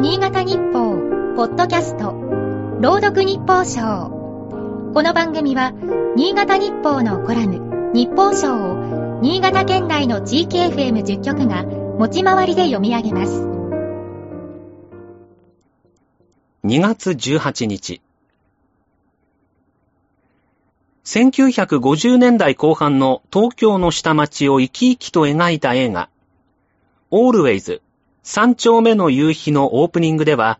新潟日報、ポッドキャスト、朗読日報賞。この番組は、新潟日報のコラム、日報賞を、新潟県内の地域 FM10 局が、持ち回りで読み上げます。2月18日。1950年代後半の東京の下町を生き生きと描いた映画、オールウェイズ、三丁目の夕日のオープニングでは、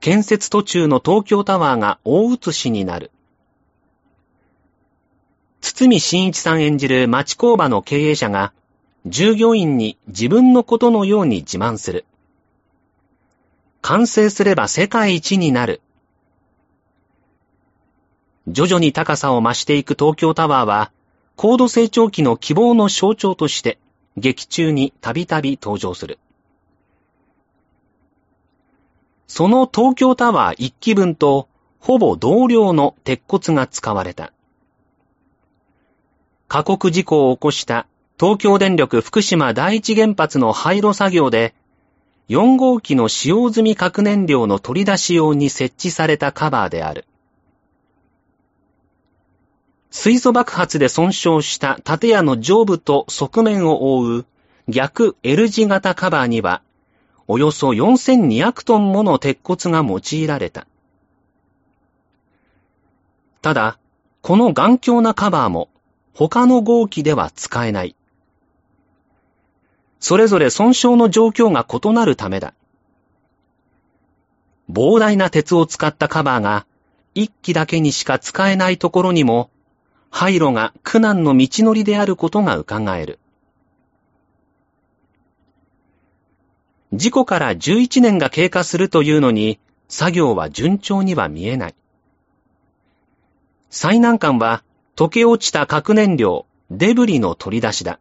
建設途中の東京タワーが大写しになる。堤真一さん演じる町工場の経営者が、従業員に自分のことのように自慢する。完成すれば世界一になる。徐々に高さを増していく東京タワーは、高度成長期の希望の象徴として、劇中にたびたび登場する。その東京タワー一基分とほぼ同量の鉄骨が使われた。過酷事故を起こした東京電力福島第一原発の廃炉作業で、4号機の使用済み核燃料の取り出し用に設置されたカバーである。水素爆発で損傷した建屋の上部と側面を覆う逆 L 字型カバーには、およそ4200トンもの鉄骨が用いられた。ただ、この頑強なカバーも他の号機では使えない。それぞれ損傷の状況が異なるためだ。膨大な鉄を使ったカバーが一機だけにしか使えないところにも廃炉が苦難の道のりであることが伺える。事故から11年が経過するというのに、作業は順調には見えない。最難関は、溶け落ちた核燃料、デブリの取り出しだ。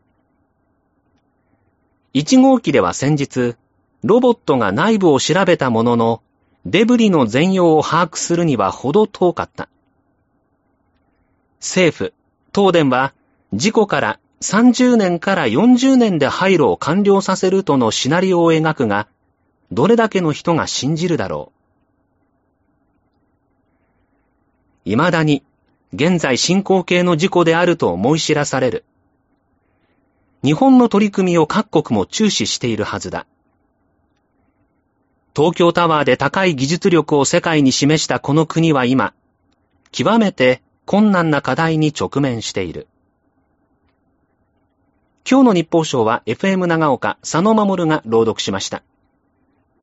1号機では先日、ロボットが内部を調べたものの、デブリの全容を把握するにはほど遠かった。政府、東電は事故から30年から40年で廃炉を完了させるとのシナリオを描くが、どれだけの人が信じるだろう。未だに、現在進行形の事故であると思い知らされる。日本の取り組みを各国も注視しているはずだ。東京タワーで高い技術力を世界に示したこの国は今、極めて困難な課題に直面している。今日の日報賞は FM 長岡佐野守が朗読しました。